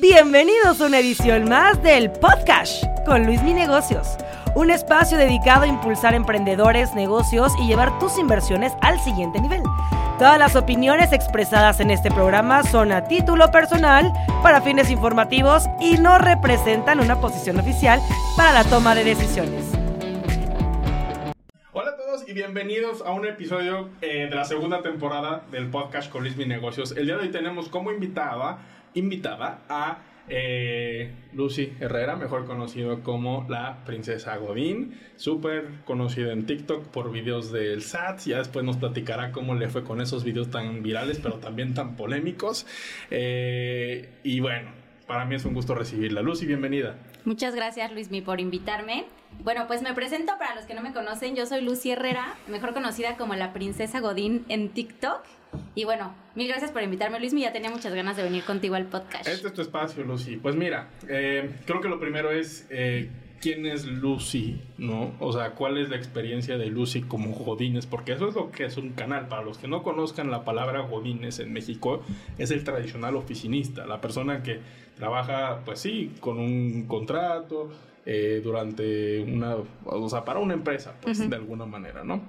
Bienvenidos a una edición más del Podcast con Luis Mi Negocios, un espacio dedicado a impulsar emprendedores, negocios y llevar tus inversiones al siguiente nivel. Todas las opiniones expresadas en este programa son a título personal, para fines informativos y no representan una posición oficial para la toma de decisiones. Hola a todos y bienvenidos a un episodio eh, de la segunda temporada del podcast con Luis Mi Negocios. El día de hoy tenemos como invitada invitada a eh, Lucy Herrera, mejor conocido como la princesa Godín, súper conocida en TikTok por videos del SAT, ya después nos platicará cómo le fue con esos videos tan virales pero también tan polémicos. Eh, y bueno, para mí es un gusto recibirla. Lucy, bienvenida. Muchas gracias Luismi por invitarme. Bueno, pues me presento para los que no me conocen, yo soy Lucy Herrera, mejor conocida como la princesa Godín en TikTok. Y bueno, mil gracias por invitarme, Luis. Ya tenía muchas ganas de venir contigo al podcast. Este es tu espacio, Lucy. Pues mira, eh, creo que lo primero es eh, quién es Lucy, ¿no? O sea, cuál es la experiencia de Lucy como Godines, porque eso es lo que es un canal. Para los que no conozcan la palabra Godines en México, es el tradicional oficinista, la persona que trabaja, pues sí, con un contrato. Eh, durante una, o sea, para una empresa, pues de alguna manera, ¿no?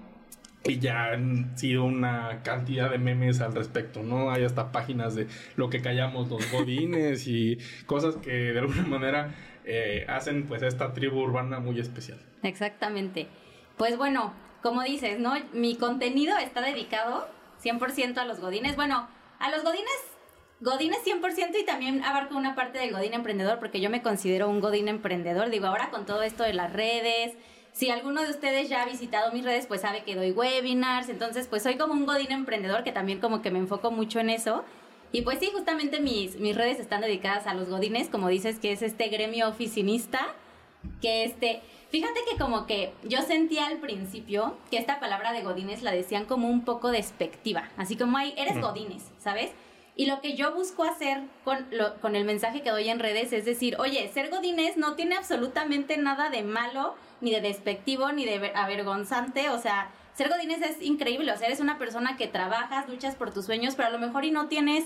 Y ya han sido una cantidad de memes al respecto, ¿no? Hay hasta páginas de lo que callamos los godines y cosas que de alguna manera eh, hacen pues esta tribu urbana muy especial. Exactamente. Pues bueno, como dices, ¿no? Mi contenido está dedicado 100% a los godines. Bueno, a los godines, godines 100% y también abarco una parte del godín emprendedor porque yo me considero un godín emprendedor. Digo, ahora con todo esto de las redes si alguno de ustedes ya ha visitado mis redes, pues sabe que doy webinars, entonces pues soy como un godín emprendedor que también como que me enfoco mucho en eso. Y pues sí, justamente mis, mis redes están dedicadas a los godines, como dices, que es este gremio oficinista, que este, fíjate que como que yo sentía al principio que esta palabra de godines la decían como un poco despectiva, así como, hay, eres godines, ¿sabes? Y lo que yo busco hacer con, lo, con el mensaje que doy en redes es decir, oye, ser godines no tiene absolutamente nada de malo, ni de despectivo, ni de avergonzante, o sea, ser godines es increíble, o sea, eres una persona que trabajas, luchas por tus sueños, pero a lo mejor y no tienes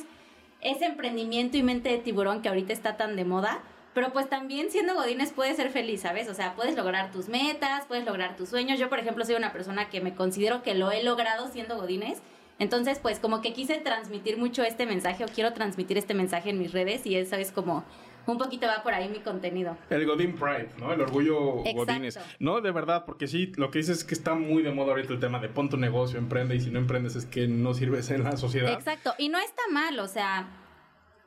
ese emprendimiento y mente de tiburón que ahorita está tan de moda, pero pues también siendo godines puedes ser feliz, ¿sabes? O sea, puedes lograr tus metas, puedes lograr tus sueños. Yo, por ejemplo, soy una persona que me considero que lo he logrado siendo godines entonces, pues como que quise transmitir mucho este mensaje o quiero transmitir este mensaje en mis redes y eso es como un poquito va por ahí mi contenido. El Godin Pride, ¿no? El orgullo Godines. No, de verdad, porque sí, lo que dices es que está muy de moda ahorita el tema de pon tu negocio, emprende y si no emprendes es que no sirves en la sociedad. Exacto, y no está mal, o sea,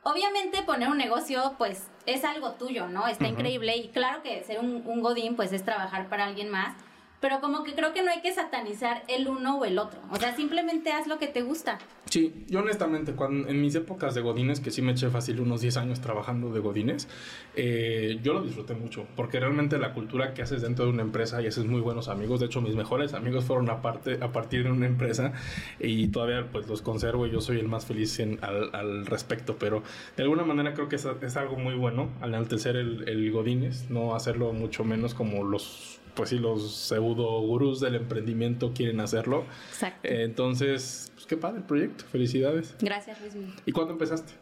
obviamente poner un negocio pues es algo tuyo, ¿no? Está increíble y claro que ser un, un Godín pues es trabajar para alguien más pero como que creo que no hay que satanizar el uno o el otro. O sea, simplemente haz lo que te gusta. Sí, yo honestamente, cuando, en mis épocas de Godines, que sí me eché fácil unos 10 años trabajando de Godines, eh, yo lo disfruté mucho, porque realmente la cultura que haces dentro de una empresa y haces muy buenos amigos, de hecho mis mejores amigos fueron a, a partir de una empresa y todavía pues los conservo y yo soy el más feliz al, al, respecto, pero de alguna manera creo que es, es algo muy bueno al enaltecer el, el Godines, no hacerlo mucho menos como los pues sí, los pseudo gurús del emprendimiento quieren hacerlo. Exacto. Eh, entonces, pues qué padre el proyecto. Felicidades. Gracias, Luis. ¿Y cuándo empezaste?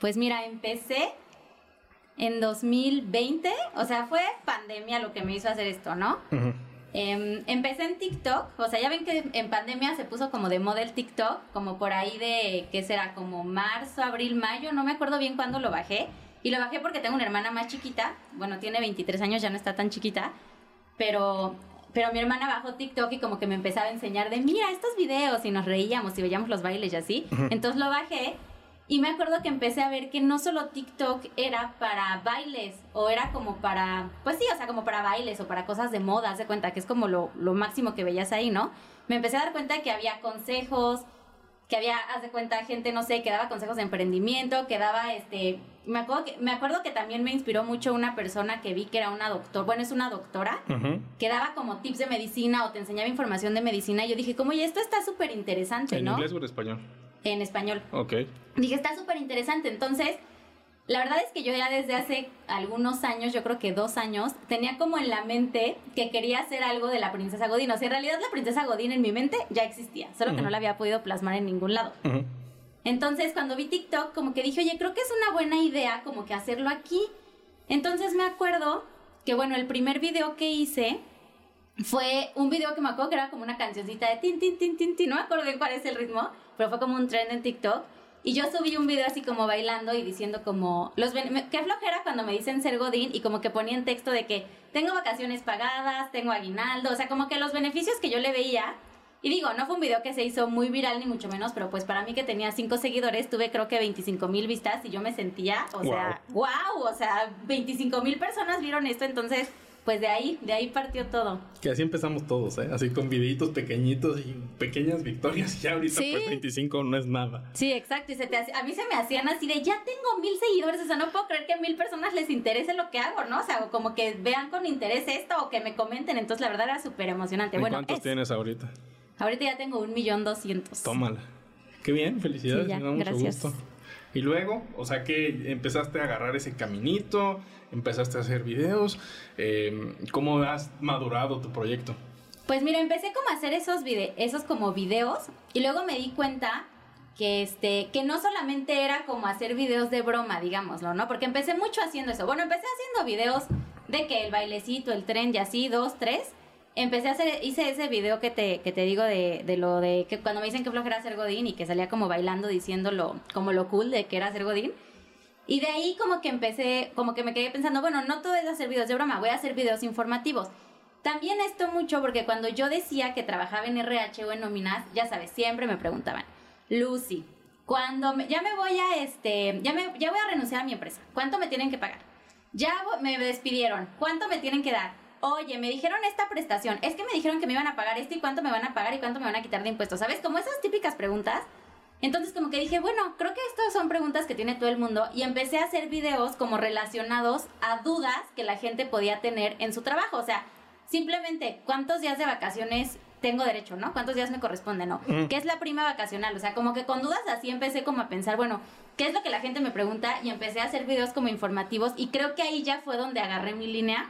Pues mira, empecé en 2020. O sea, fue pandemia lo que me hizo hacer esto, ¿no? Em, empecé en TikTok, o sea, ya ven que en pandemia se puso como de moda el TikTok, como por ahí de, ¿qué será? Como marzo, abril, mayo, no me acuerdo bien cuándo lo bajé. Y lo bajé porque tengo una hermana más chiquita, bueno, tiene 23 años, ya no está tan chiquita, pero pero mi hermana bajó TikTok y como que me empezaba a enseñar de, mira, estos videos y nos reíamos y veíamos los bailes y así. Entonces lo bajé y me acuerdo que empecé a ver que no solo TikTok era para bailes o era como para, pues sí, o sea, como para bailes o para cosas de moda, haz de cuenta que es como lo, lo máximo que veías ahí, ¿no? Me empecé a dar cuenta que había consejos, que había, haz de cuenta, gente, no sé, que daba consejos de emprendimiento, que daba, este, me acuerdo que, me acuerdo que también me inspiró mucho una persona que vi que era una doctora, bueno, es una doctora, que daba como tips de medicina o te enseñaba información de medicina, y yo dije, como, y esto está súper interesante, ¿no? ¿En inglés o en español? En español. Ok. Dije, está súper interesante, entonces la verdad es que yo ya desde hace algunos años, yo creo que dos años, tenía como en la mente que quería hacer algo de la princesa Godín. O sea, en realidad la princesa Godín en mi mente ya existía, solo que no la había podido plasmar en ningún lado. Entonces, cuando vi TikTok, como que dije, oye, creo que es una buena idea como que hacerlo aquí. Entonces me acuerdo que, bueno, el primer video que hice fue un video que me acuerdo que era como una cancioncita de tin, tin, tin, tin, tin, no me acuerdo bien cuál es el ritmo, pero fue como un trend en TikTok. Y yo subí un video así como bailando y diciendo como, los qué flojera cuando me dicen ser Godín y como que ponía en texto de que tengo vacaciones pagadas, tengo aguinaldo, o sea, como que los beneficios que yo le veía. Y digo, no fue un video que se hizo muy viral ni mucho menos, pero pues para mí que tenía cinco seguidores, tuve creo que 25 mil vistas y yo me sentía, o sea, wow, o sea, 25 mil personas vieron esto, entonces pues de ahí, de ahí partió todo. Que así empezamos todos, ¿eh? Así con videitos pequeñitos y pequeñas victorias. Y ya ahorita pues 25 no es nada. Sí, exacto. Y se te a mí se me hacían así de, ya tengo mil seguidores. O sea, no puedo creer que a mil personas les interese lo que hago, ¿no? O sea, como que vean con interés esto o que me comenten. Entonces, la verdad era súper emocionante. Bueno, ¿Cuántos tienes ahorita? Ahorita ya tengo un millón doscientos. Tómala. Qué bien, felicidades. me da mucho gusto. Y luego, o sea que empezaste a agarrar ese caminito, empezaste a hacer videos. Eh, ¿Cómo has madurado tu proyecto? Pues mira, empecé como a hacer esos, esos como videos y luego me di cuenta que este que no solamente era como hacer videos de broma, digámoslo, ¿no? Porque empecé mucho haciendo eso. Bueno, empecé haciendo videos de que el bailecito, el tren y así, dos, tres empecé a hacer, hice ese video que te, que te digo de, de lo de que cuando me dicen que flojera ser Godín y que salía como bailando diciéndolo como lo cool de que era ser Godín. Y de ahí como que empecé, como que me quedé pensando, bueno, no todo es hacer videos de broma, voy a hacer videos informativos. También esto mucho porque cuando yo decía que trabajaba en RH o en nóminas, ya sabes, siempre me preguntaban, Lucy, cuando ya me voy a este, ya me ya voy a renunciar a mi empresa, ¿cuánto me tienen que pagar? Ya me despidieron, ¿cuánto me tienen que dar? Oye, me dijeron esta prestación, es que me dijeron que me iban a pagar esto y cuánto me van a pagar y cuánto me van a quitar de impuestos, ¿sabes? Como esas típicas preguntas. Entonces como que dije, bueno, creo que estas son preguntas que tiene todo el mundo y empecé a hacer videos como relacionados a dudas que la gente podía tener en su trabajo. O sea, simplemente cuántos días de vacaciones tengo derecho, ¿no? ¿Cuántos días me corresponde, no? Mm. ¿Qué es la prima vacacional? O sea, como que con dudas así empecé como a pensar, bueno, ¿qué es lo que la gente me pregunta? Y empecé a hacer videos como informativos y creo que ahí ya fue donde agarré mi línea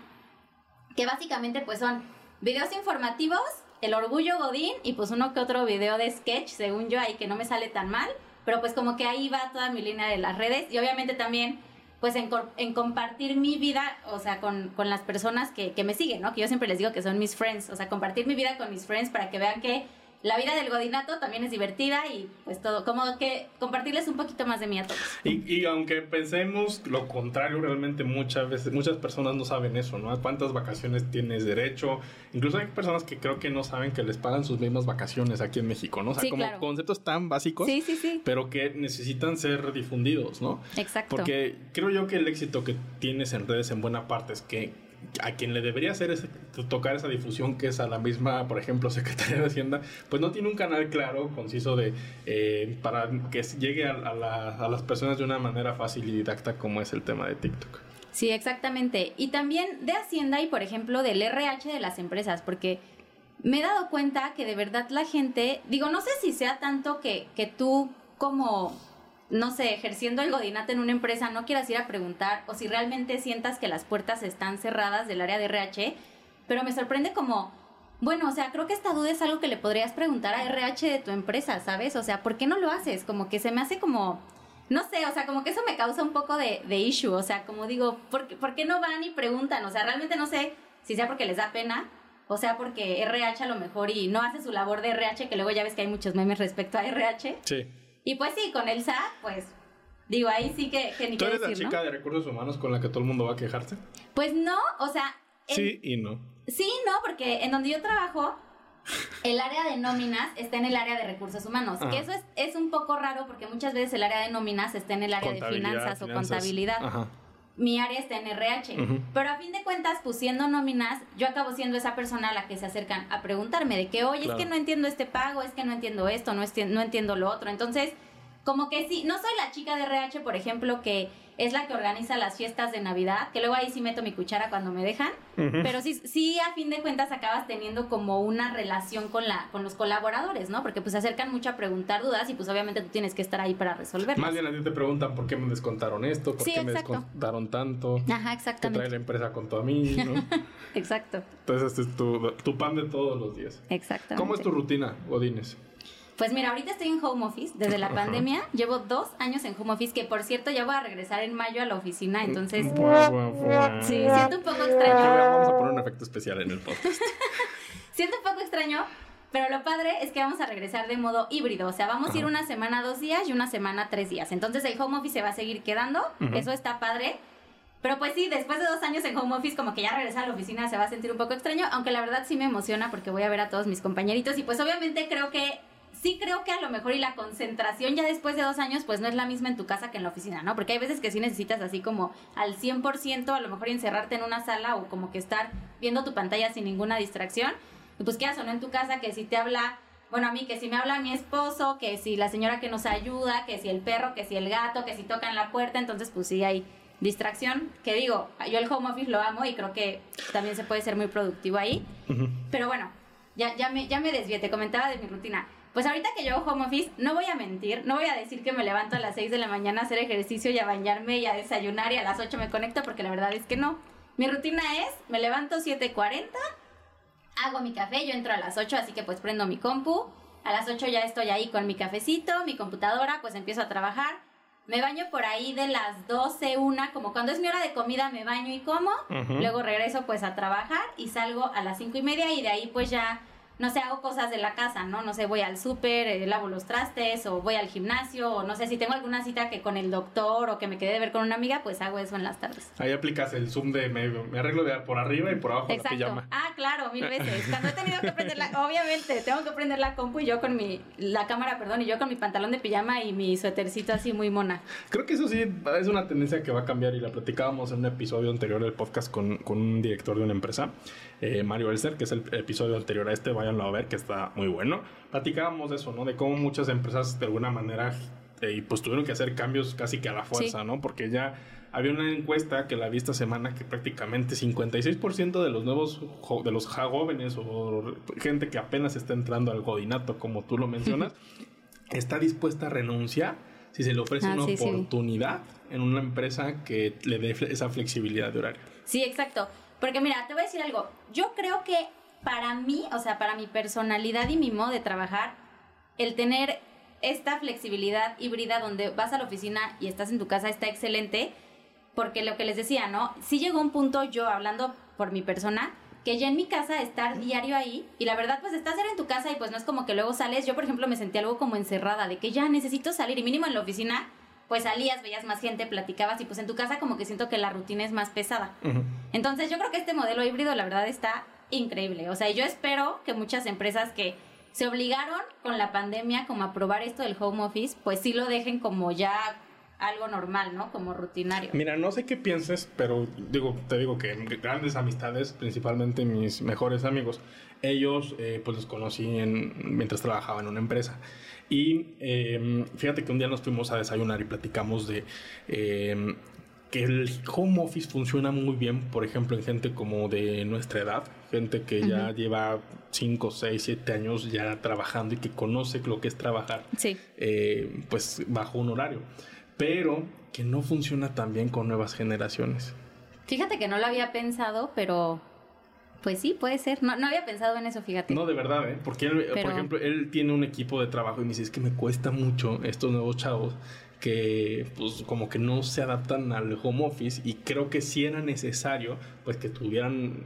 que básicamente pues son videos informativos, el orgullo Godín y pues uno que otro video de sketch, según yo, ahí que no me sale tan mal, pero pues como que ahí va toda mi línea de las redes y obviamente también pues en, compartir mi vida, o sea, con, con las personas que, que me siguen, ¿no? Que yo siempre les digo que son mis friends, o sea, compartir mi vida con mis friends para que vean que la vida del godinato también es divertida y pues todo, como que compartirles un poquito más de mí a todos. Y, y, aunque pensemos lo contrario, realmente muchas veces, muchas personas no saben eso, ¿no? cuántas vacaciones tienes derecho? Incluso hay personas que creo que no saben que les pagan sus mismas vacaciones aquí en México, ¿no? O sea, como conceptos tan básicos, sí, sí, sí. pero que necesitan ser difundidos, ¿no? Exacto. Porque creo yo que el éxito que tienes en redes en buena parte es que a quien le debería hacer tocar esa difusión, que es a la misma, por ejemplo, Secretaría de Hacienda, pues no tiene un canal claro, conciso, de eh, para que llegue a, a, las personas de una manera fácil y didacta como es el tema de TikTok. Sí, exactamente. Y también de Hacienda y, por ejemplo, del RH de las empresas, porque me he dado cuenta que de verdad la gente, digo, no sé si sea tanto que, que tú como no sé, ejerciendo el godinato en una empresa, no quieras ir a preguntar o si realmente sientas que las puertas están cerradas del área de RH, pero me sorprende como, bueno, o sea, creo que esta duda es algo que le podrías preguntar a RH de tu empresa, ¿sabes? O sea, ¿por qué no lo haces? Como que se me hace como, no sé, o sea, como que eso me causa un poco de, de issue, o sea, como digo, ¿por qué, ¿por qué no van y preguntan? O sea, realmente no sé si sea porque les da pena o sea, porque RH a lo mejor y no hace su labor de RH, que luego ya ves que hay muchos memes respecto a RH. Sí. Y pues sí, con el SAT, pues digo, ahí sí que, que ni ¿Tú eres la chica de recursos humanos con la que todo el mundo va a quejarse? Pues no, o sea... sí y no. Sí, no, porque en donde yo trabajo, el área de nóminas está en el área de recursos humanos, que eso es, es un poco raro porque muchas veces el área de nóminas está en el área de finanzas, o contabilidad. Ajá. Mi área está en RH, pero a fin de cuentas, pues siendo nóminas, yo acabo siendo esa persona a la que se acercan a preguntarme de que, oye, es que no entiendo este pago, es que no entiendo esto, no, no entiendo lo otro. Entonces, como que sí, no soy la chica de RH, por ejemplo, que es la que organiza las fiestas de Navidad, que luego ahí sí meto mi cuchara cuando me dejan, pero sí, sí a fin de cuentas acabas teniendo como una relación con la, con los colaboradores, ¿no? Porque pues se acercan mucho a preguntar dudas y pues obviamente tú tienes que estar ahí para resolverlas. Más bien a ti te preguntan por qué me descontaron esto, por qué me descontaron tanto. Ajá, exactamente. ¿Qué trae la empresa con a mí, ¿no? Exacto. Entonces este es tu, tu pan de todos los días. Exactamente. ¿Cómo es tu rutina, Godines? Pues mira, ahorita estoy en home office desde la pandemia. Llevo dos años en home office, que por cierto ya voy a regresar en mayo a la oficina, entonces sí, siento un poco extraño. Vamos a poner un efecto especial en el podcast. siento un poco extraño, pero lo padre es que vamos a regresar de modo híbrido. O sea, vamos a ir una semana dos días y una semana tres días. Entonces el home office se va a seguir quedando. Eso está padre. Pero pues sí, después de dos años en home office, como que ya regresar a la oficina se va a sentir un poco extraño, aunque la verdad sí me emociona porque voy a ver a todos mis compañeritos y pues obviamente creo que sí creo que a lo mejor y la concentración ya después de dos años pues no es la misma en tu casa que en la oficina, ¿no? Porque hay veces que sí necesitas así como al 100% a lo mejor encerrarte en una sala o como que estar viendo tu pantalla sin ninguna distracción. Y pues quedas o no en tu casa que si te habla, bueno, a mí que si me habla mi esposo, que si la señora que nos ayuda, que si el perro, que si el gato, que si tocan la puerta, entonces pues sí hay distracción, que digo, yo el home office lo amo y creo que también se puede ser muy productivo ahí. Pero bueno, ya, ya, me, ya me desvié, te comentaba de mi rutina. Pues ahorita que yo hago home office, no voy a mentir, no voy a decir que me levanto a las 6 de la mañana a hacer ejercicio y a bañarme y a desayunar y a las 8 me conecto, porque la verdad es que no. Mi rutina es, me levanto 7.40, hago mi café, yo entro a las 8, así que pues prendo mi compu, a las 8 ya estoy ahí con mi cafecito, mi computadora, pues empiezo a trabajar, me baño por ahí de las 12, una, como cuando es mi hora de comida me baño y como, luego regreso pues a trabajar y salgo a las 5 y media y de ahí pues ya no sé, hago cosas de la casa, ¿no? No sé, voy al súper, eh, lavo los trastes, o voy al gimnasio, o no sé, si tengo alguna cita que con el doctor o que me quedé de ver con una amiga, pues hago eso en las tardes. Ahí aplicas el zoom de me, me arreglo de por arriba y por abajo Exacto. la pijama. Ah, claro, mil veces. Cuando he tenido que prender la, obviamente, tengo que prender la compu y yo con mi, la cámara, perdón, y yo con mi pantalón de pijama y mi suétercito así muy mona. Creo que eso sí es una tendencia que va a cambiar y la platicábamos en un episodio anterior del podcast con, con un director de una empresa, eh, Mario Elser, que es el episodio anterior a este, váyanlo a ver, que está muy bueno. Platicábamos de eso, ¿no? De cómo muchas empresas de alguna manera eh, pues tuvieron que hacer cambios casi que a la fuerza, Sí. ¿no? Porque ya había una encuesta que la vi esta semana que prácticamente 56% de los nuevos de los ja- jóvenes o gente que apenas está entrando al godinato, como tú lo mencionas, está dispuesta a renunciar si se le ofrece Ah, una sí, sí. oportunidad en una empresa que le dé esa flexibilidad de horario. Sí, exacto. Porque mira, te voy a decir algo. Yo creo que para mí, o sea, para mi personalidad y mi modo de trabajar, el tener esta flexibilidad híbrida donde vas a la oficina y estás en tu casa está excelente. Porque lo que les decía, ¿no? Sí llegó un punto yo hablando por mi persona que ya en mi casa estar diario ahí y la verdad pues estás en tu casa y pues no es como que luego sales. Yo por ejemplo me sentí algo como encerrada de que ya necesito salir y mínimo en la oficina pues salías, veías más gente, platicabas y pues en tu casa como que siento que la rutina es más pesada. Entonces yo creo que este modelo híbrido la verdad está increíble. O sea, yo espero que muchas empresas que se obligaron con la pandemia como a probar esto del home office, pues sí lo dejen como ya algo normal, ¿no? Como rutinario. Mira, no sé qué pienses, pero digo, te digo que grandes amistades, principalmente mis mejores amigos, ellos eh, pues los conocí en, mientras trabajaba en una empresa. Y eh, fíjate que un día nos fuimos a desayunar y platicamos de eh, que el home office funciona muy bien, por ejemplo, en gente como de nuestra edad, gente que ya lleva 5, 6, 7 años ya trabajando y que conoce lo que es trabajar Sí. eh, pues bajo un horario, pero que no funciona tan bien con nuevas generaciones. Fíjate que no lo había pensado, pero pues sí, puede ser. No, no había pensado en eso, fíjate. No, de verdad, ¿eh? Porque él, por ejemplo, él tiene un equipo de trabajo y me dice, es que me cuesta mucho estos nuevos chavos que pues como que no se adaptan al home office y creo que sí era necesario pues que estuvieran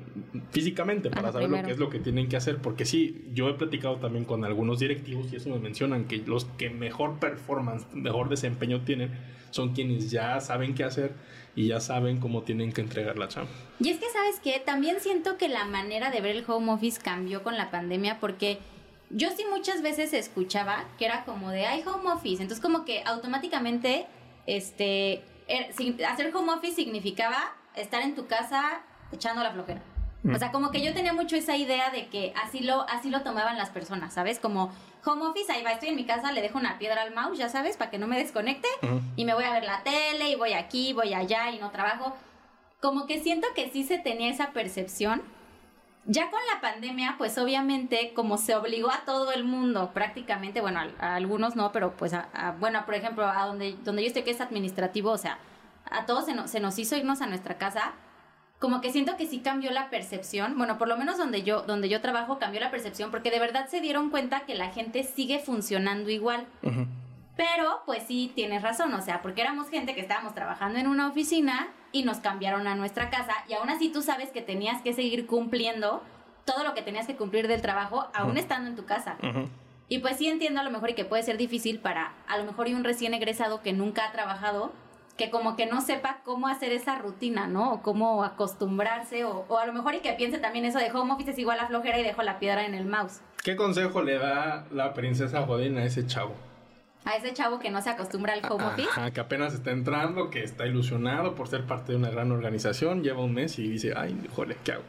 físicamente para Ajá, saber lo que es lo que tienen que hacer. Porque sí yo he platicado también con algunos directivos y eso me mencionan que los que mejor performance mejor desempeño tienen son quienes ya saben qué hacer y ya saben cómo tienen que entregar la chamba. Y es que, ¿sabes qué? También siento que la manera de ver el home office cambió con la pandemia porque yo sí muchas veces escuchaba que era como de, hay home office. Entonces como que automáticamente, este, er- hacer home office significaba estar en tu casa echando la flojera. O sea, como que yo tenía mucho esa idea de que así lo, así lo tomaban las personas, ¿sabes? Como home office, ahí va, estoy en mi casa, le dejo una piedra al mouse, ya sabes, para que no me desconecte. Y me voy a ver la tele, y voy aquí, voy allá, y no trabajo como que siento que sí se tenía esa percepción. Ya con la pandemia, pues obviamente, como se obligó a todo el mundo, prácticamente, bueno, a, algunos no, pero pues, bueno, por ejemplo, a donde, donde yo estoy que es administrativo, o sea, a todos se, nos- hizo irnos a nuestra casa, como que siento que sí cambió la percepción, bueno, por lo menos donde yo, donde yo trabajo cambió la percepción porque de verdad se dieron cuenta que la gente sigue funcionando igual. Pero, pues sí, tienes razón, o sea, porque éramos gente que estábamos trabajando en una oficina y nos cambiaron a nuestra casa y aún así tú sabes que tenías que seguir cumpliendo todo lo que tenías que cumplir del trabajo aún estando en tu casa. Y pues sí entiendo a lo mejor y que puede ser difícil para a lo mejor y un recién egresado que nunca ha trabajado, que como que no sepa cómo hacer esa rutina, ¿no? O cómo acostumbrarse, o, o a lo mejor y que piense también eso de home office es igual a flojera y dejo la piedra en el mouse. ¿Qué consejo le da la princesa Jodín a ese chavo? A ese chavo que no se acostumbra al home office. Ajá, que apenas está entrando, que está ilusionado por ser parte de una gran organización, lleva un mes y dice, ay, híjole, ¿qué hago?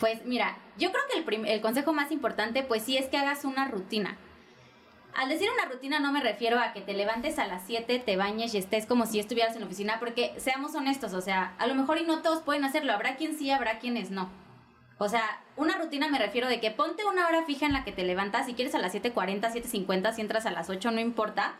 Pues mira, yo creo que el, el consejo más importante, pues sí, es que hagas una rutina. Al decir una rutina no me refiero a que te levantes a las 7, te bañes y estés como si estuvieras en la oficina, porque seamos honestos, o sea, a lo mejor y no todos pueden hacerlo, habrá quien sí, habrá quienes no. O sea, una rutina me refiero de que ponte una hora fija en la que te levantas, si quieres a las 7.40, 7.50, si entras a las 8, no importa,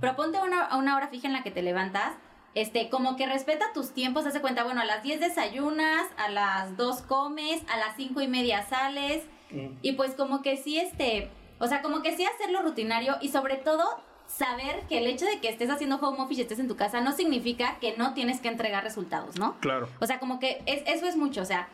pero ponte una, una hora fija en la que te levantas, este, como que respeta tus tiempos, hace cuenta, bueno, a las 10 desayunas, a las 2 comes, a las 5 y media sales, y pues como que sí, este, o sea, como que sí hacerlo rutinario y sobre todo saber que el hecho de que estés haciendo home office y estés en tu casa no significa que no tienes que entregar resultados, ¿no? Claro. O sea, como que es, eso es mucho, o sea,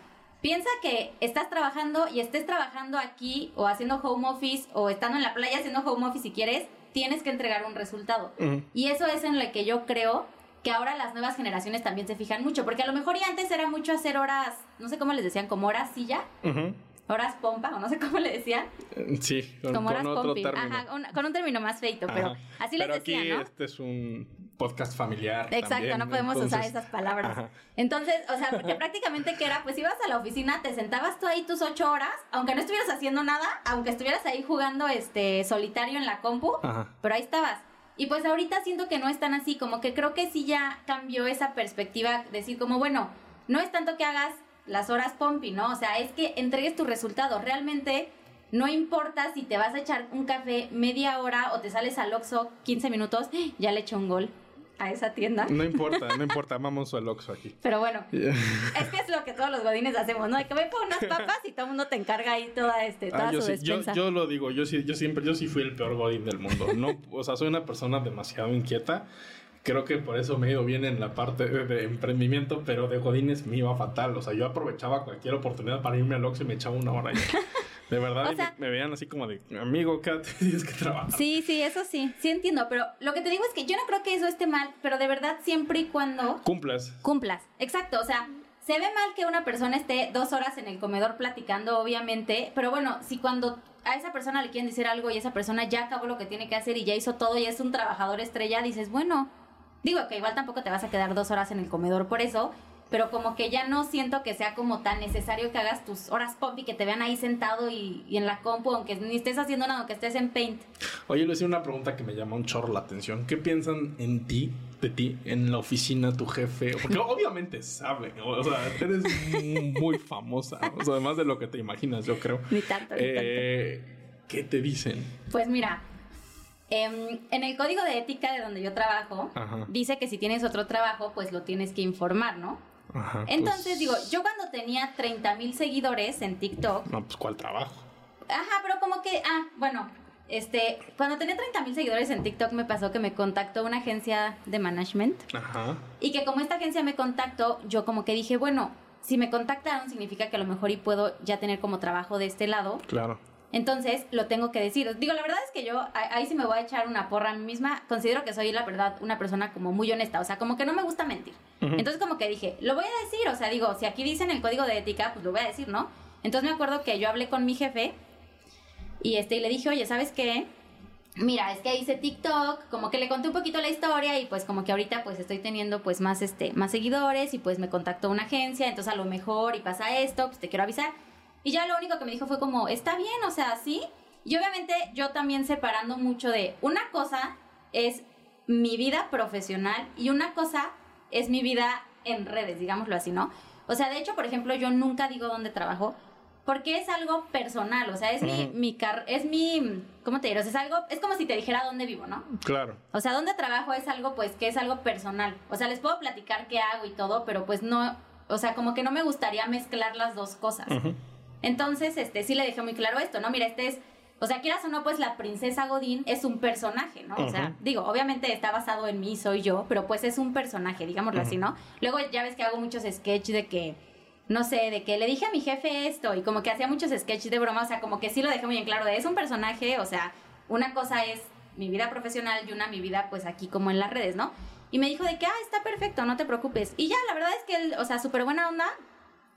piensa que estás trabajando y estés trabajando aquí o haciendo home office o estando en la playa haciendo home office si quieres, tienes que entregar un resultado. Y eso es en lo que yo creo que ahora las nuevas generaciones también se fijan mucho, porque a lo mejor y antes era mucho hacer horas, no sé cómo les decían, como horas silla, Ujú. Horas pompa, o no sé cómo le decían, Eh, Sí, con, como con horas otro término. Ajá, un- con un término más feito, pero así les Pero decían, aquí ¿no? este es un podcast familiar. Exacto, también, no podemos usar esas palabras. Ajá. Entonces, o sea, porque prácticamente que era, pues ibas a la oficina, te sentabas tú ahí tus ocho horas, aunque no estuvieras haciendo nada, aunque estuvieras ahí jugando este solitario en la compu, pero ahí estabas. Y pues ahorita siento que no es tan así, como que creo que sí ya cambió esa perspectiva, decir como, bueno, no es tanto que hagas las horas pompi, ¿no? O sea, es que entregues tu resultado. Realmente no importa si te vas a echar un café media hora o te sales al Oxxo 15 minutos, ya le eché un gol a esa tienda. No importa, no importa, vamos al Oxxo aquí. Pero bueno, es que es lo que todos los godines hacemos, ¿no? De que voy por unas papas y todo el mundo te encarga ahí toda, este, toda Ah, yo, su sí- yo, despensa. yo lo digo, yo sí, yo siempre, yo sí fui el peor godín del mundo. No, o sea, soy una persona demasiado inquieta. Creo que por eso me he ido bien en la parte de, emprendimiento, pero de godines me iba fatal. O sea, yo aprovechaba cualquier oportunidad para irme al Oxxo y me echaba una hora allá. De verdad, O y sea- me, me veían así como de, amigo, quédate, tienes que trabajar. Sí, sí, eso sí, sí entiendo, pero lo que te digo es que yo no creo que eso esté mal, pero de verdad siempre y cuando Cumplas. cumplas. Exacto, o sea, se ve mal que una persona esté dos horas en el comedor platicando, obviamente, pero bueno, si cuando a esa persona le quieren decir algo y esa persona ya acabó lo que tiene que hacer y ya hizo todo y es un trabajador estrella, dices, bueno, digo que igual tampoco te vas a quedar dos horas en el comedor por eso, pero como que ya no siento que sea como tan necesario que hagas tus horas pop y que te vean ahí sentado y, y en la compu, aunque ni estés haciendo nada, aunque estés en Paint. Oye, Lucy, una pregunta que me llama un chorro la atención. ¿Qué piensan en ti, de ti, en la oficina, tu jefe? Porque obviamente saben, o sea, eres muy famosa, o sea, además de lo que te imaginas, yo creo. Ni tanto, ni Eh, ¿Qué te dicen? Pues mira, em, en el código de ética de donde yo trabajo, Ajá. dice que si tienes otro trabajo, pues lo tienes que informar, ¿no? Ajá, Entonces, pues, digo, yo cuando tenía 30 mil seguidores en TikTok, No, pues, ¿cuál trabajo? ajá, pero como que, ah, bueno, este, cuando tenía 30 mil seguidores en TikTok me pasó que me contactó una agencia de management Ajá. y que como esta agencia me contactó, yo como que dije, bueno, si me contactaron significa que a lo mejor y puedo ya tener como trabajo de este lado. Claro. Entonces, lo tengo que decir. Digo, la verdad es que yo, ahí sí me voy a echar una porra a mí misma. Considero que soy, la verdad, una persona como muy honesta. O sea, como que no me gusta mentir. Entonces, como que dije, lo voy a decir. O sea, digo, si aquí dicen el código de ética, pues lo voy a decir, ¿no? Entonces me acuerdo que yo hablé con mi jefe y, este, y le dije, oye, ¿sabes qué? Mira, es que hice TikTok, como que le conté un poquito la historia y pues como que ahorita pues estoy teniendo pues más este más seguidores y pues me contactó una agencia, entonces a lo mejor y pasa esto, pues te quiero avisar. Y ya lo único que me dijo fue como, está bien, o sea, sí. Y obviamente yo también separando mucho de una cosa es mi vida profesional y una cosa es mi vida en redes, digámoslo así, ¿no? O sea, de hecho, por ejemplo, yo nunca digo dónde trabajo porque es algo personal, o sea, es mi, mi car es mi, ¿cómo te diré? O sea, es algo, es como si te dijera dónde vivo, ¿no? Claro. O sea, dónde trabajo es algo, pues, que es algo personal. O sea, les puedo platicar qué hago y todo, pero pues no, o sea, como que no me gustaría mezclar las dos cosas. Entonces, este, sí le dejé muy claro esto, ¿no? Mira, este es, o sea, quieras o no, pues la princesa Godín es un personaje, ¿no? O sea, digo, obviamente está basado en mí, soy yo, pero pues es un personaje, digámoslo así, ¿no? Luego ya ves que hago muchos sketches de que, no sé, de que le dije a mi jefe esto y como que hacía muchos sketches de broma, o sea, como que sí lo dejé muy en claro de es un personaje, o sea, una cosa es mi vida profesional y una mi vida pues aquí como en las redes, ¿no? Y me dijo de que, ah, está perfecto, no te preocupes. Y ya, la verdad es que él, o sea, súper buena onda,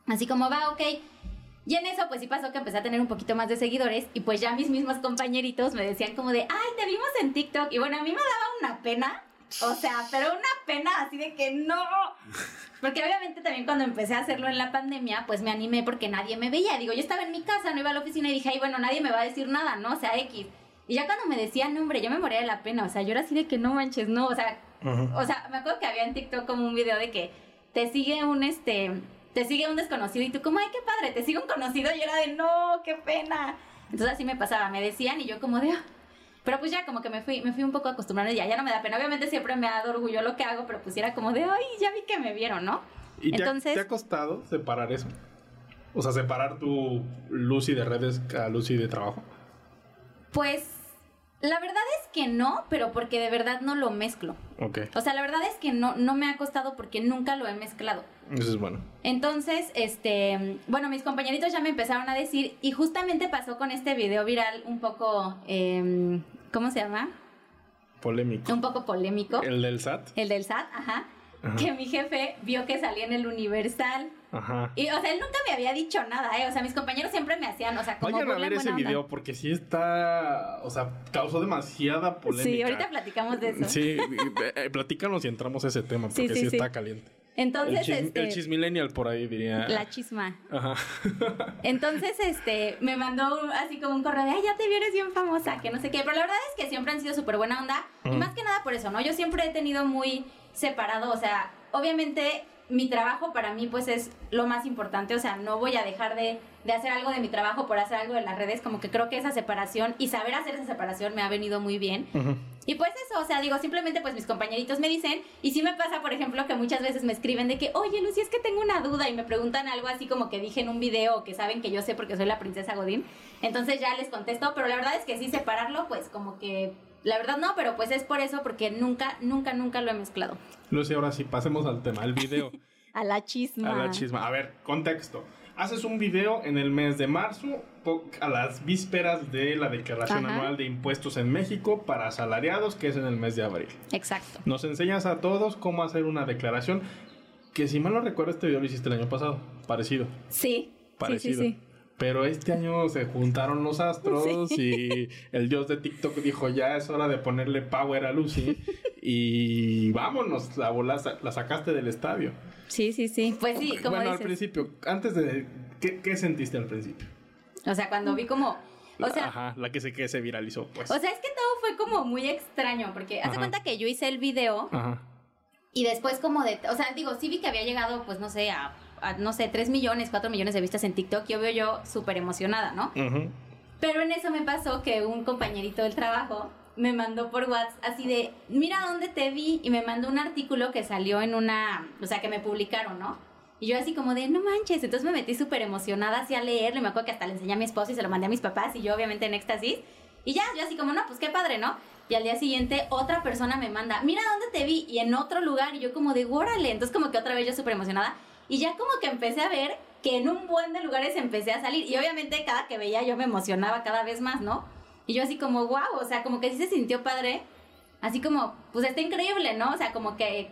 así como va, ok. Y en eso, pues sí pasó que empecé a tener un poquito más de seguidores y pues ya mis mismos compañeritos me decían como de, ay, te vimos en TikTok. Y bueno, a mí me daba una pena, o sea, pero una pena así de que no. Porque obviamente también cuando empecé a hacerlo en la pandemia, pues me animé porque nadie me veía. Digo, yo estaba en mi casa, no iba a la oficina y dije, ay, bueno, nadie me va a decir nada, ¿no? O sea, X. Y ya cuando me decían, no, hombre, yo me moría de la pena. O sea, yo era así de que no manches, no. O sea, o sea, me acuerdo que había en TikTok como un video de que te sigue un este te sigue un desconocido y tú como, ay, qué padre, te sigue un conocido y yo era de, no, qué pena. Entonces así me pasaba, me decían y yo como de, ah". pero pues ya como que me fui, me fui un poco acostumbrando y ya, ya no me da pena. Obviamente siempre me ha dado orgullo lo que hago, pero pues era como de, ay, ya vi que me vieron, ¿no? ¿Y Entonces, te, ha, costado separar eso? O sea, separar tu Lucy de redes a Lucy de trabajo. Pues la verdad es que no, pero porque de verdad no lo mezclo. Ok. O sea, la verdad es que no, no me ha costado porque nunca lo he mezclado. Eso es bueno. Entonces, este, bueno, mis compañeritos ya me empezaron a decir, y justamente pasó con este video viral un poco, em, ¿cómo se llama? Polémico. Un poco polémico. ¿El del SAT? El del SAT, ajá. Que mi jefe vio que salía en el Universal. Ajá. Y, o sea, él nunca me había dicho nada, ¿eh? O sea, mis compañeros siempre me hacían, o sea, como. Vayan a ver ese video porque sí está. O sea, causó demasiada polémica. Sí, ahorita platicamos de eso. Sí, eh, platícanos y entramos a ese tema porque sí, está caliente. Entonces, el, este, el chismillennial por ahí diría. La chisma. Ajá. Entonces, este, me mandó así como un correo de, ay, ya te vienes bien famosa, que no sé qué. Pero la verdad es que siempre han sido súper buena onda. Y más que nada por eso, ¿no? Yo siempre he tenido muy separado, o sea, obviamente mi trabajo para mí pues es lo más importante, o sea, no voy a dejar de, de, hacer algo de mi trabajo por hacer algo de las redes, como que creo que esa separación y saber hacer esa separación me ha venido muy bien. Y pues eso, o sea, digo, simplemente pues mis compañeritos me dicen, y sí me pasa, por ejemplo, que muchas veces me escriben de que, oye Lucy, es que tengo una duda y me preguntan algo así como que dije en un video que saben que yo sé porque soy la princesa Godín, entonces ya les contesto, pero la verdad es que sí separarlo pues como que la verdad no, pero pues es por eso, porque nunca, nunca, nunca lo he mezclado. Lucy, ahora sí, pasemos al tema, el video. a la chisma. A la chisma. A ver, contexto. Haces un video en el mes de marzo, a las vísperas de la declaración anual de impuestos en México para asalariados, que es en el mes de abril. Exacto. Nos enseñas a todos cómo hacer una declaración, que si mal no recuerdo, este video lo hiciste el año pasado, parecido. Sí. Parecido. Sí, sí, sí. Pero este año se juntaron los astros y el dios de TikTok dijo ya es hora de ponerle power a Lucy y vámonos, la, la sacaste del estadio. Sí, sí, sí. Pues sí, como Bueno, al principio, antes de... ¿qué, sentiste al principio? O sea, cuando vi como... O sea, Ajá, la que se, que se viralizó, pues. O sea, es que todo fue como muy extraño, porque hace cuenta que yo hice el video Ajá. y después como de... O sea, digo, sí vi que había llegado, pues no sé, a no sé, 3 millones, 4 millones de vistas en TikTok, yo veo yo súper emocionada, ¿no? Pero en eso me pasó que un compañerito del trabajo me mandó por WhatsApp así de, mira dónde te vi, y me mandó un artículo que salió en una, o sea, que me publicaron, ¿no? Y yo así como de, no manches, entonces me metí súper emocionada así a leerlo, y me acuerdo que hasta le enseñé a mi esposo y se lo mandé a mis papás, y yo obviamente en éxtasis, y ya, yo así como, no, pues qué padre, ¿no? Y al día siguiente otra persona me manda, mira dónde te vi, y en otro lugar, y yo como de, órale, entonces como que otra vez yo súper emocionada, y ya como que empecé a ver que en un buen de lugares empecé a salir. Y obviamente cada que veía yo me emocionaba cada vez más, ¿no? Y yo así como, wow, o sea, como que sí se sintió padre. Así como, pues está increíble, ¿no? O sea, como que,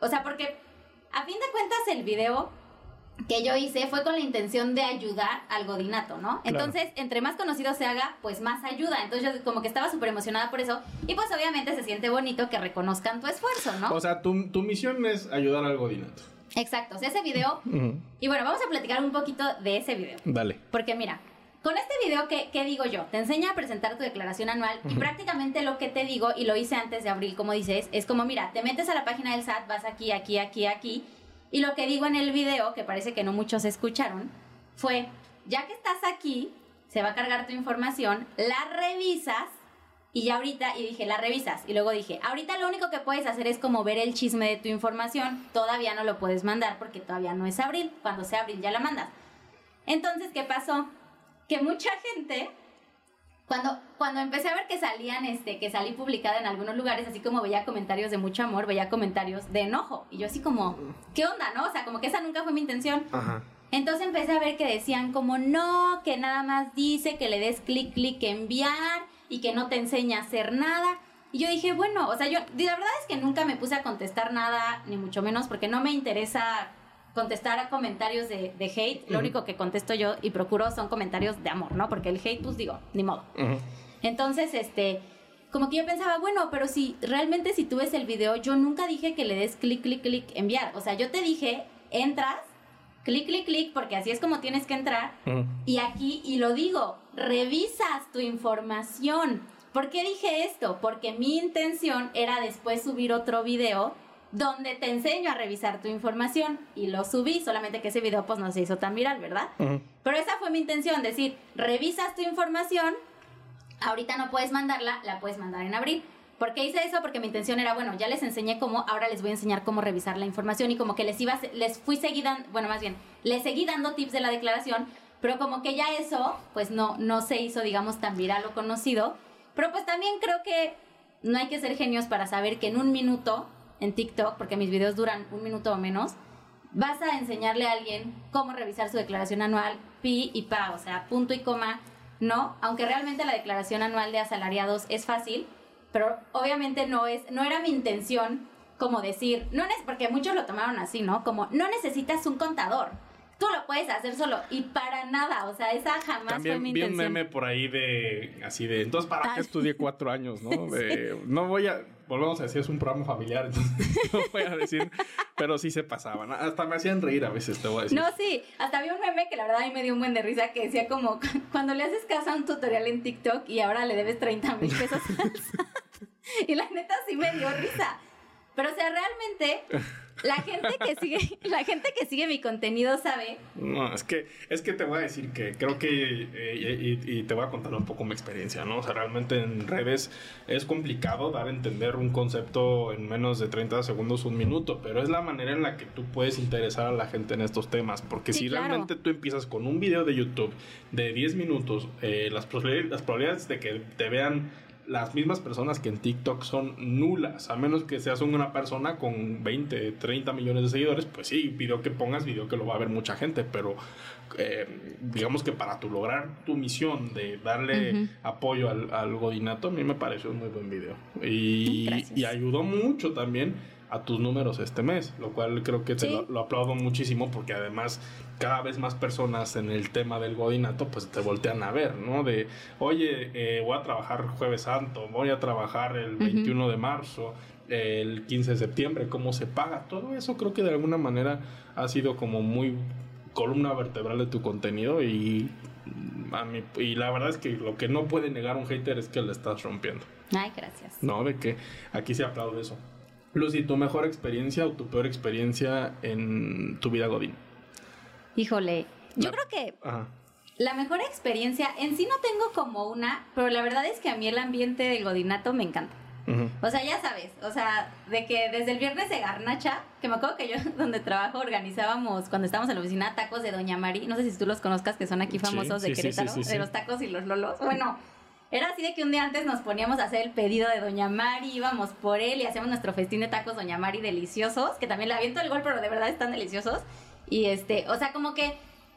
o sea, porque a fin de cuentas el video que yo hice fue con la intención de ayudar al godinato, ¿no? Entonces, entre más conocido se haga, pues más ayuda. Entonces yo como que estaba súper emocionada por eso. Y pues obviamente se siente bonito que reconozcan tu esfuerzo, ¿no? O sea, tu, tu misión es ayudar al godinato. Exacto, o sea, ese video. Y bueno, vamos a platicar un poquito de ese video. Dale. Porque mira, con este video, ¿qué, ¿qué, digo yo? Te enseña a presentar tu declaración anual y prácticamente lo que te digo, y lo hice antes de abril, como dices, es como, mira, te metes a la página del SAT, vas aquí, aquí, aquí, aquí, y lo que digo en el video, que parece que no muchos escucharon, fue, ya que estás aquí, se va a cargar tu información, la revisas Y ya ahorita, y dije, la revisas. Y luego dije, ahorita lo único que puedes hacer es como ver el chisme de tu información. Todavía no lo puedes mandar porque todavía no es abril. Cuando sea abril ya la mandas. Entonces, ¿qué pasó? Que mucha gente, cuando, cuando empecé a ver que salían, este, que salí publicada en algunos lugares, así como veía comentarios de mucho amor, veía comentarios de enojo. Y yo así como, ¿qué onda, no? O sea, como que esa nunca fue mi intención. Ajá. Entonces empecé a ver que decían como no, que nada más dice que le des clic, clic, enviar y que no te enseña a hacer nada. Y yo dije, bueno, o sea, yo, la verdad es que nunca me puse a contestar nada, ni mucho menos, porque no me interesa contestar a comentarios de, de hate. Lo único que contesto yo y procuro son comentarios de amor, ¿no? Porque el hate, pues digo, ni modo. Entonces, este, como que yo pensaba, bueno, pero si realmente si tú ves el video, yo nunca dije que le des clic, clic, clic, enviar. O sea, yo te dije, entras, clic, clic, clic, porque así es como tienes que entrar. Y aquí, y lo digo, revisas tu información. ¿Por qué dije esto? Porque mi intención era después subir otro video donde te enseño a revisar tu información. Y lo subí, solamente que ese video pues no se hizo tan viral, ¿verdad? Pero esa fue mi intención, decir, revisas tu información, ahorita no puedes mandarla, la puedes mandar en abril. ¿Por qué hice eso? Porque mi intención era, bueno, ya les enseñé cómo, ahora les voy a enseñar cómo revisar la información y como que les iba, les fui seguida, bueno, más bien, les seguí dando tips de la declaración, pero como que ya eso, pues no, no se hizo, digamos, tan viral o conocido. Pero pues también creo que no hay que ser genios para saber que en un minuto, en TikTok, porque mis videos duran un minuto o menos, vas a enseñarle a alguien cómo revisar su declaración anual, pi y pa, o sea, punto y coma, no, aunque realmente la declaración anual de asalariados es fácil, pero obviamente no es, no era mi intención como decir, no porque muchos lo tomaron así, ¿no? Como no necesitas un contador. Tú lo puedes hacer solo y para nada, o sea, esa jamás También fue mi vi un intención. meme por ahí de, así de, entonces, ¿para qué estudié cuatro años, no? De, No voy a, volvemos a decir, es un programa familiar, entonces no voy a decir, pero sí se pasaban. Hasta me hacían reír a veces, te voy a decir. No, sí, hasta había un meme que la verdad a mí me dio un buen de risa que decía como cuando le haces caso a un tutorial en TikTok y ahora le debes 30 mil pesos. Y la neta sí me dio risa. Pero o sea, realmente la gente que sigue, la gente que sigue mi contenido sabe. No, es que, es que te voy a decir que creo que, eh, y, y te voy a contar un poco mi experiencia, ¿no? O sea, realmente en redes es complicado dar a entender un concepto en menos de 30 segundos, un minuto, pero es la manera en la que tú puedes interesar a la gente en estos temas, porque Sí, si claro. realmente tú empiezas con un video de YouTube de 10 minutos, eh, las, probabilidades, las probabilidades de que te vean las mismas personas que en TikTok son nulas, a menos que seas una persona con 20, 30 millones de seguidores, pues sí, video que pongas, video que lo va a ver mucha gente, pero eh, digamos que para tu lograr tu misión de darle apoyo al, al godinato, a mí me pareció un muy buen video. Y ayudó mucho también a tus números este mes, lo cual creo que te Sí. lo, lo aplaudo muchísimo porque además cada vez más personas en el tema del godinato pues te voltean a ver, ¿no? De, oye, eh, voy a trabajar jueves santo, voy a trabajar el 21 de marzo, el 15 de septiembre, cómo se paga, todo eso creo que de alguna manera ha sido como muy columna vertebral de tu contenido y a mí, y la verdad es que lo que no puede negar un hater es que le estás rompiendo. Ay, gracias. No, de que aquí se aplaude eso. Lucy, ¿tu mejor experiencia o tu peor experiencia en tu vida Godín? Híjole, yo La- creo que Ajá. la mejor experiencia en sí no tengo como una, pero la verdad es que a mí el ambiente del godinato me encanta. O sea, ya sabes, o sea, de que desde el viernes de garnacha, que me acuerdo que yo donde trabajo organizábamos cuando estábamos en la oficina tacos de Doña Mari, no sé si tú los conozcas, que son aquí famosos sí, de sí, Querétaro, sí. de los tacos y los lolos. Bueno, era así de que un día antes nos poníamos a hacer el pedido de Doña Mari, íbamos por él y hacíamos nuestro festín de tacos Doña Mari deliciosos, que también le aviento el gol, pero de verdad están deliciosos. Y este, o sea, como que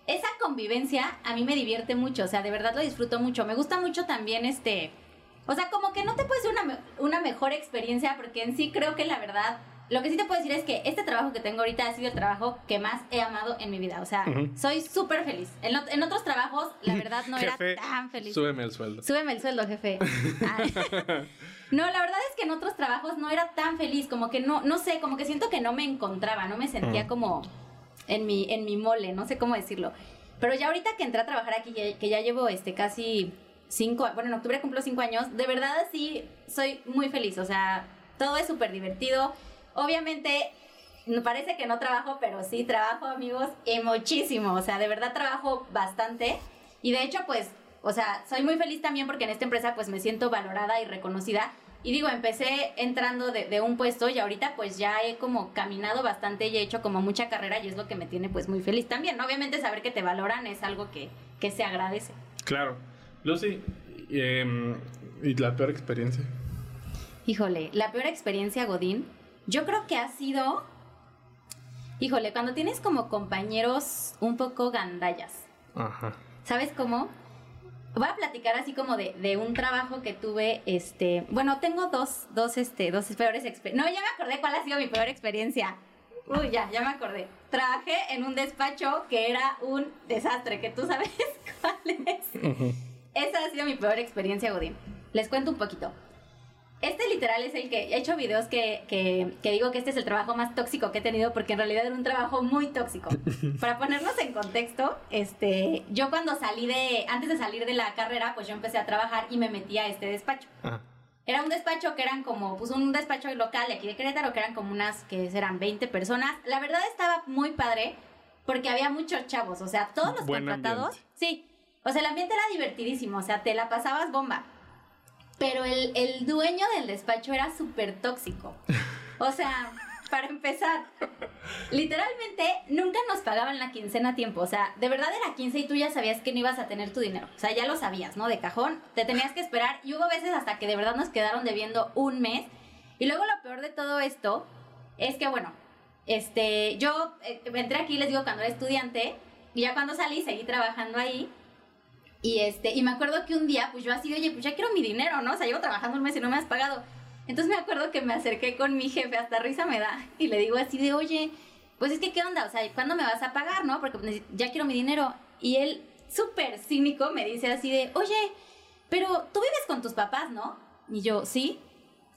esa convivencia a mí me divierte mucho, o sea, de verdad lo disfruto mucho. Me gusta mucho también este, o sea, como que no te puede ser una, una mejor experiencia porque en sí creo que la verdad, lo que sí te puedo decir es que este trabajo que tengo ahorita ha sido el trabajo que más he amado en mi vida. O sea, soy súper feliz. En, ot- en otros trabajos, la verdad, no Jefe, era tan feliz. Súbeme el sueldo. Súbeme el sueldo, jefe. No, la verdad es que en otros trabajos no era tan feliz, como que no, no sé, como que siento que no me encontraba, no me sentía como en mi, en mi mole, no sé cómo decirlo. Pero ya ahorita que entré a trabajar aquí, que ya llevo este casi cinco, bueno, en octubre cumplo cinco años, de verdad sí soy muy feliz, o sea, todo es súper divertido. Obviamente, me parece que no trabajo, pero sí trabajo, amigos, y muchísimo, o sea, de verdad trabajo bastante. Y de hecho, pues, O sea, soy muy feliz también porque en esta empresa pues me siento valorada y reconocida. Y digo, empecé entrando de, de, un puesto y ahorita pues ya he como caminado bastante y he hecho como mucha carrera y es lo que me tiene pues muy feliz también. Obviamente saber que te valoran es algo que, que se agradece. Claro. Lucy, eh, ¿y la peor experiencia? Híjole, la peor experiencia, Godín, yo creo que ha sido, híjole, cuando tienes como compañeros un poco gandallas. Ajá. ¿Sabes cómo? Voy a platicar así como de, de, un trabajo que tuve, este, bueno, tengo dos, dos, este, dos peores experiencias. No, ya me acordé cuál ha sido mi peor experiencia. Uy, ya, ya me acordé. Trabajé en un despacho que era un desastre, que tú sabes cuál es. Uh -huh. Esa ha sido mi peor experiencia, Godín. Les cuento un poquito. Este literal es el que he hecho videos que, que, que, digo que este es el trabajo más tóxico que he tenido porque en realidad era un trabajo muy tóxico. Para ponernos en contexto, este, yo cuando salí de, antes de salir de la carrera, pues yo empecé a trabajar y me metí a este despacho. Ah. Era un despacho que eran como, pues un despacho local de aquí de Querétaro, que eran como unas, que eran 20 personas. La verdad estaba muy padre porque había muchos chavos, o sea, todos los Buen contratados. ambiente. Sí, o sea, el ambiente era divertidísimo, o sea, te la pasabas bomba. Pero el, el dueño del despacho era súper tóxico. O sea, para empezar, literalmente nunca nos pagaban la quincena a tiempo. O sea, de verdad era 15 y tú ya sabías que no ibas a tener tu dinero. O sea, ya lo sabías, ¿no? De cajón, te tenías que esperar. Y hubo veces hasta que de verdad nos quedaron debiendo un mes. Y luego lo peor de todo esto es que, bueno, este, yo eh, entré aquí, les digo, cuando era estudiante. Y ya cuando salí, seguí trabajando ahí. Y este, y me acuerdo que un día, pues yo así, oye, pues ya quiero mi dinero, ¿no? O sea, llevo trabajando un mes y no me has pagado. Entonces me acuerdo que me acerqué con mi jefe, hasta risa me da, y le digo así de, oye, pues es que, ¿qué onda? O sea, ¿cuándo me vas a pagar, no? Porque pues, ya quiero mi dinero. Y él, súper cínico, me dice así de, oye, pero tú vives con tus papás, ¿no? Y yo, sí.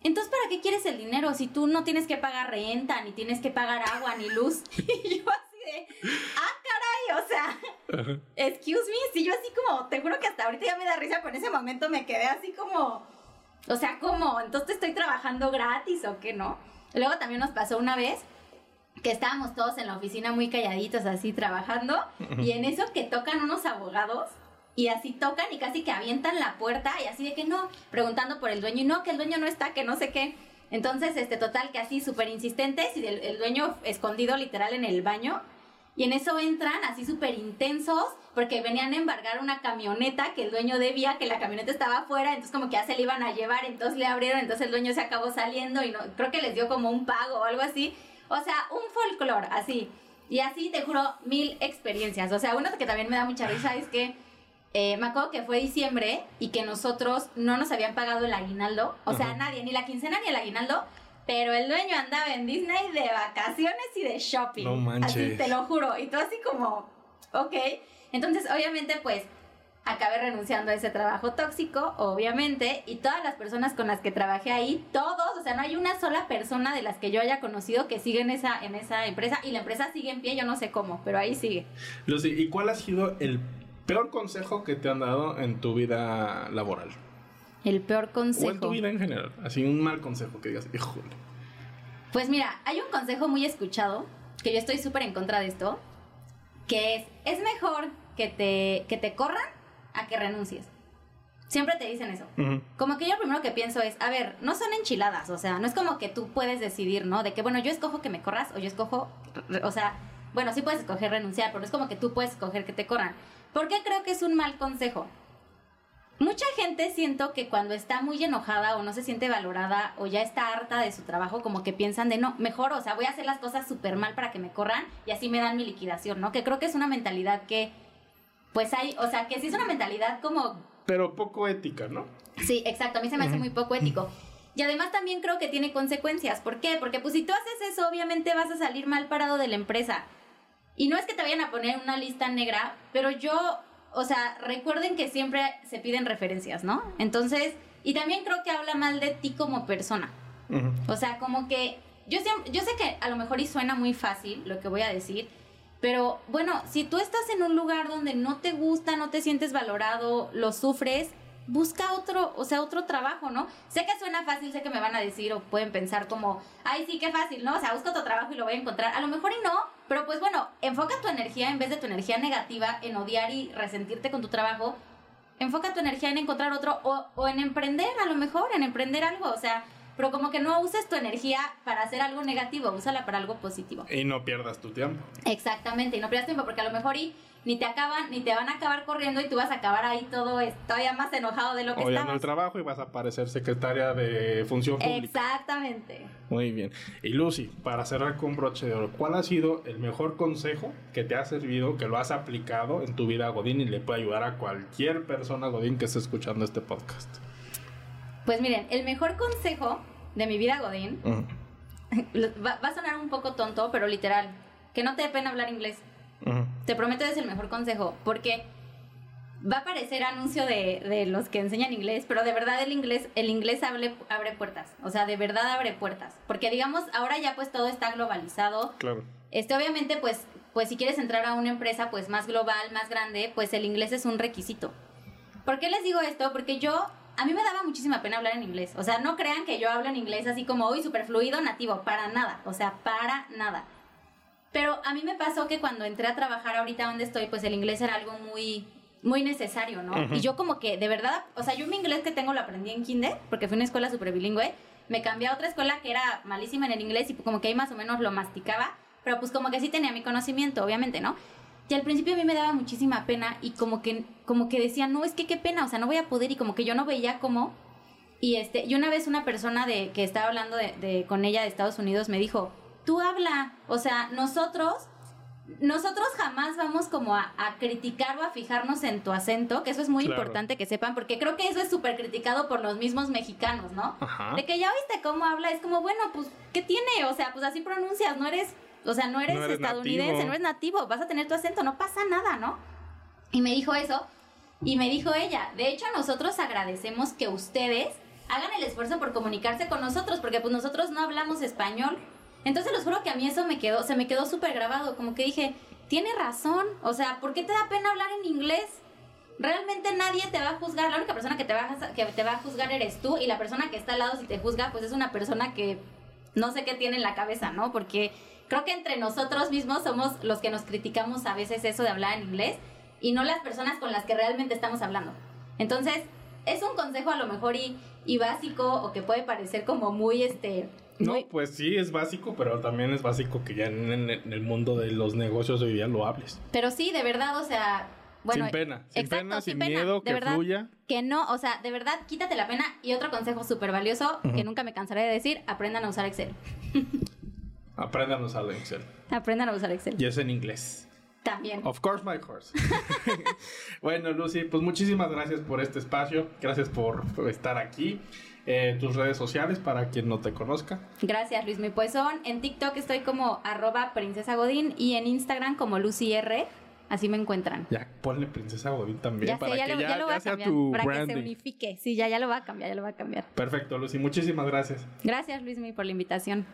Entonces, ¿para qué quieres el dinero si tú no tienes que pagar renta, ni tienes que pagar agua, ni luz? y yo así de, ah, caray, o sea, excuse me, si yo así como, te juro que hasta ahorita ya me da risa, en ese momento me quedé así como, o sea, como, entonces estoy trabajando gratis o qué, ¿no? Luego también nos pasó una vez que estábamos todos en la oficina muy calladitos así trabajando y en eso que tocan unos abogados y así tocan y casi que avientan la puerta y así de que no, preguntando por el dueño y no, que el dueño no está, que no sé qué. Entonces, este, total, que así súper insistentes y el, el, dueño escondido literal en el baño. Y en eso entran así súper intensos porque venían a embargar una camioneta que el dueño debía, que la camioneta estaba afuera, entonces como que ya se le iban a llevar, entonces le abrieron, entonces el dueño se acabó saliendo y no, creo que les dio como un pago o algo así. O sea, un folclore, así. Y así, te juro, mil experiencias. O sea, uno que también me da mucha risa es que eh, me acuerdo que fue diciembre y que nosotros no nos habían pagado el aguinaldo. O sea, nadie, ni la quincena ni el aguinaldo. Pero el dueño andaba en Disney de vacaciones y de shopping. No manches. Así, te lo juro. Y tú así como, ok. Entonces, obviamente, pues, acabé renunciando a ese trabajo tóxico, obviamente, y todas las personas con las que trabajé ahí, todos, o sea, no hay una sola persona de las que yo haya conocido que sigue en esa, en esa empresa, y la empresa sigue en pie, yo no sé cómo, pero ahí sigue. Lucy, ¿y cuál ha sido el peor consejo que te han dado en tu vida laboral? El peor consejo. O en tu vida en general, así un mal consejo que digas, híjole. Pues mira, hay un consejo muy escuchado, que yo estoy súper en contra de esto, que es, es mejor que te, que te corran a que renuncies. Siempre te dicen eso. Uh -huh. Como que yo lo primero que pienso es, a ver, no son enchiladas, o sea, no es como que tú puedes decidir, ¿no? De que, bueno, yo escojo que me corras o yo escojo, o sea, bueno, sí puedes escoger renunciar, pero no es como que tú puedes escoger que te corran. ¿Por qué creo que es un mal consejo? Mucha gente siento que cuando está muy enojada o no se siente valorada o ya está harta de su trabajo, como que piensan de no, mejor, o sea, voy a hacer las cosas súper mal para que me corran y así me dan mi liquidación, ¿no? Que creo que es una mentalidad que, pues hay, o sea, que sí es una mentalidad como... Pero poco ética, ¿no? Sí, exacto, a mí se me hace muy poco ético. Y además también creo que tiene consecuencias. ¿Por qué? Porque pues si tú haces eso, obviamente vas a salir mal parado de la empresa. Y no es que te vayan a poner una lista negra, pero yo o sea, recuerden que siempre se piden referencias, ¿no? Entonces, y también creo que habla mal de ti como persona. Uh -huh. O sea, como que yo, siempre, yo sé que a lo mejor y suena muy fácil lo que voy a decir, pero bueno, si tú estás en un lugar donde no te gusta, no te sientes valorado, lo sufres, busca otro, o sea, otro trabajo, ¿no? Sé que suena fácil, sé que me van a decir o pueden pensar como, ay, sí, qué fácil, ¿no? O sea, busca otro trabajo y lo voy a encontrar. A lo mejor y no, pero pues bueno, enfoca tu energía en vez de tu energía negativa en odiar y resentirte con tu trabajo. enfoca tu energía en encontrar otro o, o en emprender, a lo mejor, en emprender algo, o sea, pero como que no uses tu energía para hacer algo negativo, úsala para algo positivo. Y no pierdas tu tiempo. Exactamente, y no pierdas tiempo porque a lo mejor y ni te acaban, ni te van a acabar corriendo y tú vas a acabar ahí todo todavía más enojado de lo que Odiando el estabas. trabajo y vas a parecer secretaria de función pública. Exactamente. Muy bien. Y Lucy, para cerrar con broche de oro, ¿cuál ha sido el mejor consejo que te ha servido, que lo has aplicado en tu vida Godín y le puede ayudar a cualquier persona Godín que esté escuchando este podcast? Pues miren, el mejor consejo de mi vida, Godín, va, va a sonar un poco tonto, pero literal, que no te dé pena hablar inglés. Te prometo es el mejor consejo, porque va a parecer anuncio de, de los que enseñan inglés, pero de verdad el inglés, el inglés abre, abre puertas, o sea, de verdad abre puertas, porque digamos, ahora ya pues todo está globalizado, Claro. este obviamente pues, pues si quieres entrar a una empresa pues más global, más grande, pues el inglés es un requisito. ¿Por qué les digo esto? Porque yo, a mí me daba muchísima pena hablar en inglés, o sea, no crean que yo hablo en inglés así como hoy, súper fluido, nativo, para nada, o sea, para nada. Pero a mí me pasó que cuando entré a trabajar ahorita donde estoy, pues el inglés era algo muy, muy necesario, ¿no? Ujú. Y yo como que, de verdad, o sea, yo mi inglés que tengo lo aprendí en kinder, porque fue una escuela súper bilingüe. Me cambié a otra escuela que era malísima en el inglés y como que ahí más o menos lo masticaba, pero pues como que sí tenía mi conocimiento, obviamente, ¿no? Y al principio a mí me daba muchísima pena y como que, como que decía, no, es que qué pena, o sea, no voy a poder y como que yo no veía cómo. Y este, y una vez una persona de que estaba hablando de, de- con ella de Estados Unidos me dijo, tú habla, o sea, nosotros, nosotros jamás vamos como a, a criticar o a fijarnos en tu acento, que eso es muy Claro. importante que sepan, porque creo que eso es súper criticado por los mismos mexicanos, ¿no? Ajá. De que ya oíste cómo habla, es como, bueno, pues, ¿qué tiene? O sea, pues así pronuncias, no eres, o sea, no eres, No eres estadounidense, nativo. no eres nativo, vas a tener tu acento, no pasa nada, ¿no? Y me dijo eso, y me dijo ella, de hecho nosotros agradecemos que ustedes hagan el esfuerzo por comunicarse con nosotros, porque pues nosotros no hablamos español. Entonces les juro que a mí eso me quedó, se me quedó súper grabado, como que dije, tiene razón, o sea, ¿por qué te da pena hablar en inglés? Realmente nadie te va a juzgar, la única persona que te va a, que te va a juzgar eres tú y la persona que está al lado si te juzga pues es una persona que no sé qué tiene en la cabeza, ¿no? Porque creo que entre nosotros mismos somos los que nos criticamos a veces eso de hablar en inglés y no las personas con las que realmente estamos hablando. Entonces, es un consejo a lo mejor y, y básico o que puede parecer como muy este... No, muy- pues sí, es básico, pero también es básico que ya en, el mundo de los negocios hoy día lo hables. Pero sí, de verdad, o sea... Bueno, sin pena, sin exacto, pena, sin, pena, miedo, de que verdad, fluya. Que no, o sea, de verdad, quítate la pena. Y otro consejo súper valioso, que nunca me cansaré de decir, aprendan a usar Excel. Apréndanos a Excel. Aprendan a usar Excel. Y es en inglés. También. Of course, my course. bueno, Lucy, pues muchísimas gracias por este espacio. Gracias por estar aquí. Eh, tus redes sociales para quien no te conozca. Gracias, Luis. Mi pues son en TikTok estoy como arroba princesa Godín y en Instagram como Lucy R. Así me encuentran. Ya ponle Princesa Godín también Ya para ya que lo, ya, ya lo voy a cambiar. que se unifique. Sí, ya, ya lo va a cambiar, ya lo va a cambiar. Perfecto, Lucy. Muchísimas gracias. Gracias, Luis, por la invitación.